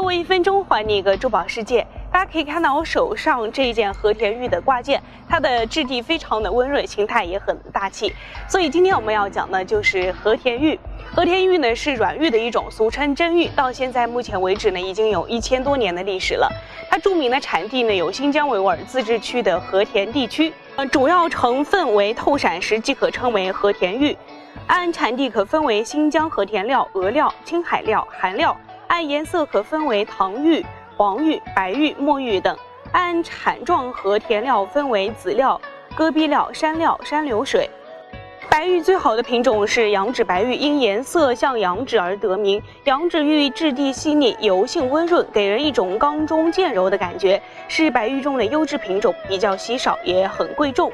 给我一分钟，还你一个珠宝世界。大家可以看到我手上这一件和田玉的挂件，它的质地非常的温润，形态也很大气。所以今天我们要讲的就是和田玉。和田玉呢是软玉的一种，俗称真玉，到现在目前为止呢已经有一千多年的历史了。它著名的产地呢有新疆维吾尔自治区的和田地区，呃，主要成分为透闪石，即可称为和田玉。按产地可分为新疆和田料、俄料、青海料、韩料。按颜色可分为糖玉、黄玉、白玉、墨玉等；按产状和田料分为紫料、戈壁料、山料、山流水。白玉最好的品种是羊脂白玉，因颜色像羊脂而得名。羊脂玉质地细腻，油性温润，给人一种刚中渐柔的感觉，是白玉中的优质品种，比较稀少，也很贵重。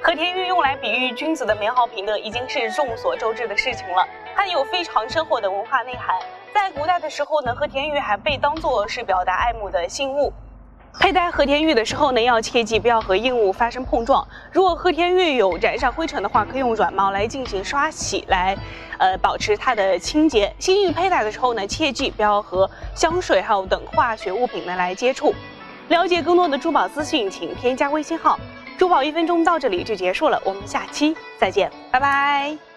和田玉用来比喻君子的美好品德，已经是众所周知的事情了。它有非常深厚的文化内涵。在古代的时候呢，和田玉还被当作是表达爱慕的信物。佩戴和田玉的时候呢，要切记不要和硬物发生碰撞。如果和田玉有沾上灰尘的话，可以用软毛来进行刷洗，来，呃，保持它的清洁。新玉佩戴的时候呢，切记不要和香水还有等化学物品呢来接触。了解更多的珠宝资讯，请添加微信号“珠宝一分钟”。到这里就结束了，我们下期再见，拜拜。